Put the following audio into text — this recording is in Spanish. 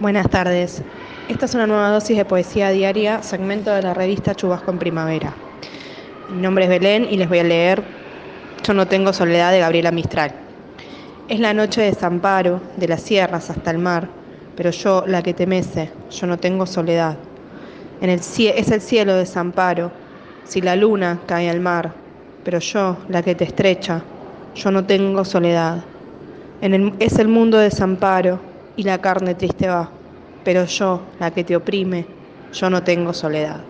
Buenas tardes. Esta es una nueva dosis de poesía diaria, segmento de la revista Chubasco en Primavera. Mi nombre es Belén y les voy a leer Yo no tengo soledad de Gabriela Mistral. Es la noche de desamparo, de las sierras hasta el mar, pero yo, la que te mece, yo no tengo soledad. En el es el cielo de desamparo, si la luna cae al mar, pero yo, la que te estrecha, yo no tengo soledad. En el, es el mundo de desamparo, y la carne triste va, pero yo, la que te oprime, yo no tengo soledad.